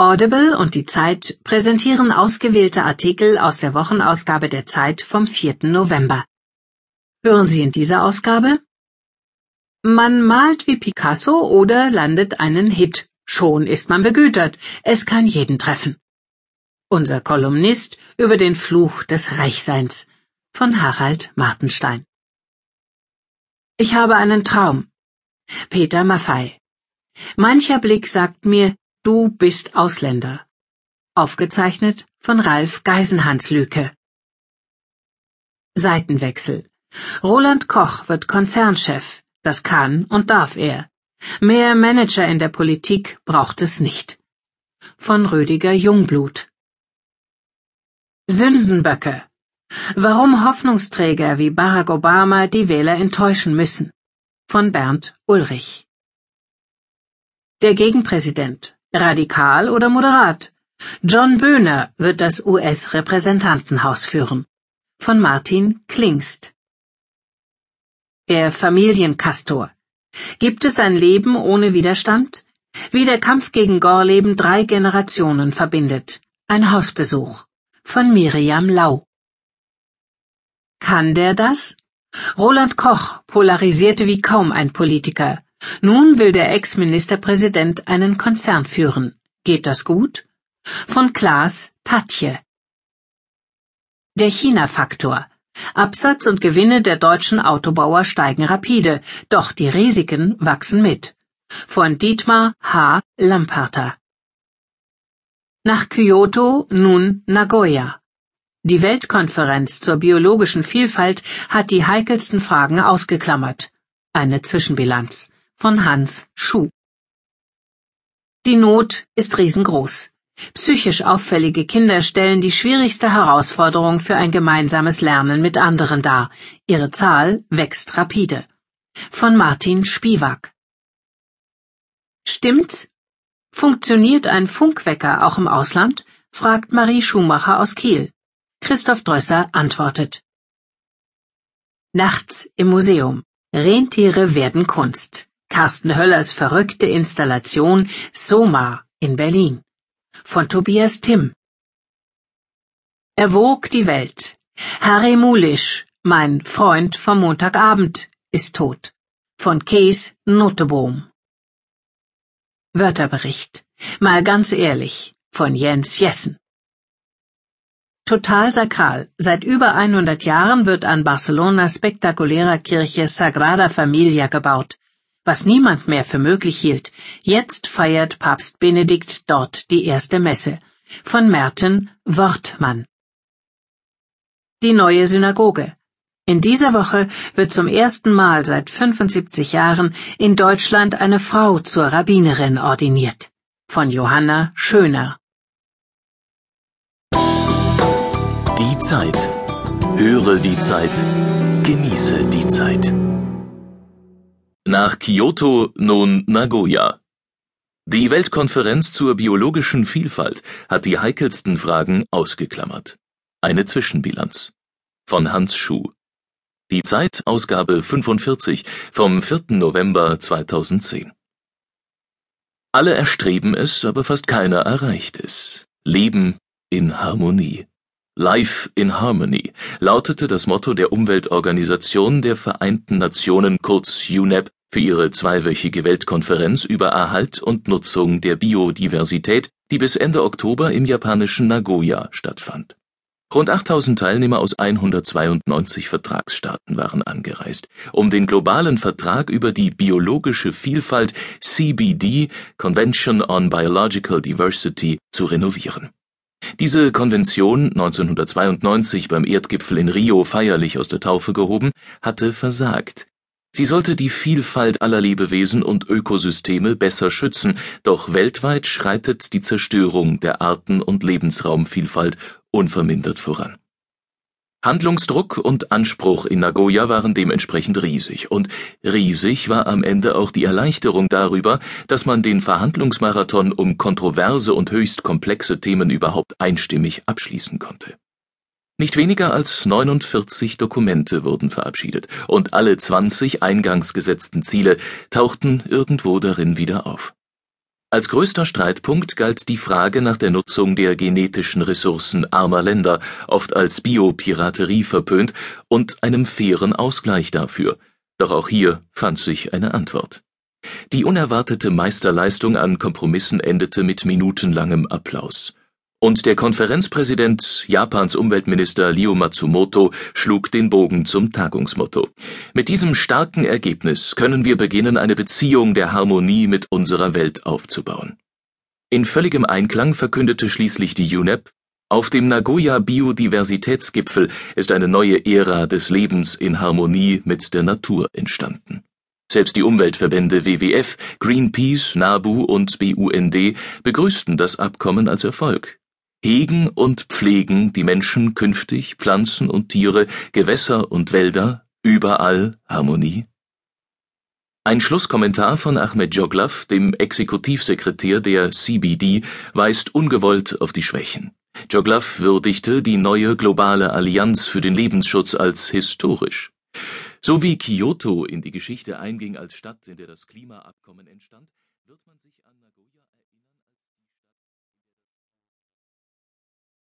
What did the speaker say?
Audible und die Zeit präsentieren ausgewählte Artikel aus der Wochenausgabe der Zeit vom 4. November. Hören Sie in dieser Ausgabe? Man malt wie Picasso oder landet einen Hit. Schon ist man begütert. Es kann jeden treffen. Unser Kolumnist über den Fluch des Reichseins von Harald Martenstein. Ich habe einen Traum. Peter Maffei. Mancher Blick sagt mir, Du bist Ausländer. Aufgezeichnet von Ralf Geisenhans-Lüke. Seitenwechsel. Roland Koch wird Konzernchef. Das kann und darf er. Mehr Manager in der Politik braucht es nicht. Von Rüdiger Jungblut. Sündenböcke. Warum Hoffnungsträger wie Barack Obama die Wähler enttäuschen müssen. Von Bernd Ulrich. Der Gegenpräsident. Radikal oder moderat? John Böhner wird das US-Repräsentantenhaus führen. Von Martin Klingst. Der Familienkastor. Gibt es ein Leben ohne Widerstand? Wie der Kampf gegen Gorleben drei Generationen verbindet. Ein Hausbesuch. Von Miriam Lau. Kann der das? Roland Koch polarisierte wie kaum ein Politiker. Nun will der Ex-Ministerpräsident einen Konzern führen. Geht das gut? Von Klaas Tatje. Der China-Faktor. Absatz und Gewinne der deutschen Autobauer steigen rapide, doch die Risiken wachsen mit. Von Dietmar H. Lamparter. Nach Kyoto nun Nagoya. Die Weltkonferenz zur biologischen Vielfalt hat die heikelsten Fragen ausgeklammert. Eine Zwischenbilanz von Hans Schuh. Die Not ist riesengroß. Psychisch auffällige Kinder stellen die schwierigste Herausforderung für ein gemeinsames Lernen mit anderen dar. Ihre Zahl wächst rapide. Von Martin Spiewak. Stimmt's? Funktioniert ein Funkwecker auch im Ausland? fragt Marie Schumacher aus Kiel. Christoph Drösser antwortet. Nachts im Museum. Rentiere werden Kunst. Carsten Höllers verrückte Installation Soma in Berlin von Tobias Timm. Er wog die Welt. Harry Mulisch, mein Freund vom Montagabend, ist tot. Von Kees Notebohm. Wörterbericht. Mal ganz ehrlich. Von Jens Jessen. Total sakral. Seit über 100 Jahren wird an Barcelonas spektakulärer Kirche Sagrada Familia gebaut was niemand mehr für möglich hielt. Jetzt feiert Papst Benedikt dort die erste Messe. Von Merten Wortmann. Die neue Synagoge. In dieser Woche wird zum ersten Mal seit 75 Jahren in Deutschland eine Frau zur Rabbinerin ordiniert. Von Johanna Schöner. Die Zeit. Höre die Zeit. Genieße die Zeit. Nach Kyoto nun Nagoya. Die Weltkonferenz zur biologischen Vielfalt hat die heikelsten Fragen ausgeklammert. Eine Zwischenbilanz. Von Hans Schuh. Die Zeit, Ausgabe 45 vom 4. November 2010. Alle erstreben es, aber fast keiner erreicht es. Leben in Harmonie. Life in Harmony lautete das Motto der Umweltorganisation der Vereinten Nationen kurz UNEP für ihre zweiwöchige Weltkonferenz über Erhalt und Nutzung der Biodiversität, die bis Ende Oktober im japanischen Nagoya stattfand. Rund 8000 Teilnehmer aus 192 Vertragsstaaten waren angereist, um den globalen Vertrag über die biologische Vielfalt CBD Convention on Biological Diversity zu renovieren diese Konvention, 1992 beim Erdgipfel in Rio feierlich aus der Taufe gehoben, hatte versagt. Sie sollte die Vielfalt aller Lebewesen und Ökosysteme besser schützen, doch weltweit schreitet die Zerstörung der Arten- und Lebensraumvielfalt unvermindert voran Handlungsdruck und Anspruch in Nagoya waren dementsprechend riesig, und riesig war am Ende auch die Erleichterung darüber, dass man den Verhandlungsmarathon um kontroverse und höchst komplexe Themen überhaupt einstimmig abschließen konnte. Nicht weniger als 49 Dokumente wurden verabschiedet, und alle 20 eingangs gesetzten Ziele tauchten irgendwo darin wieder auf Als größter Streitpunkt galt die Frage nach der Nutzung der genetischen Ressourcen armer Länder, oft als Biopiraterie verpönt, und einem fairen Ausgleich dafür. Doch auch hier fand sich eine Antwort. Die unerwartete Meisterleistung an Kompromissen endete mit minutenlangem Applaus. Und der Konferenzpräsident, Japans Umweltminister Ryo Matsumoto, schlug den Bogen zum Tagungsmotto. Mit diesem starken Ergebnis können wir beginnen, eine Beziehung der Harmonie mit unserer Welt aufzubauen. In völligem Einklang verkündete schließlich die UNEP, auf dem Nagoya Biodiversitätsgipfel ist eine neue Ära des Lebens in Harmonie mit der Natur entstanden. Selbst die Umweltverbände WWF, Greenpeace, NABU und BUND begrüßten das Abkommen als Erfolg. Hegen und pflegen die Menschen künftig Pflanzen und Tiere, Gewässer und Wälder, überall Harmonie? Ein Schlusskommentar von Ahmed Joglav, dem Exekutivsekretär der CBD, weist ungewollt auf die Schwächen. Joglav würdigte die neue globale Allianz für den Lebensschutz als historisch. So wie Kyoto in die Geschichte einging als Stadt, in der das Klimaabkommen entstand, wird man sich an Nagoya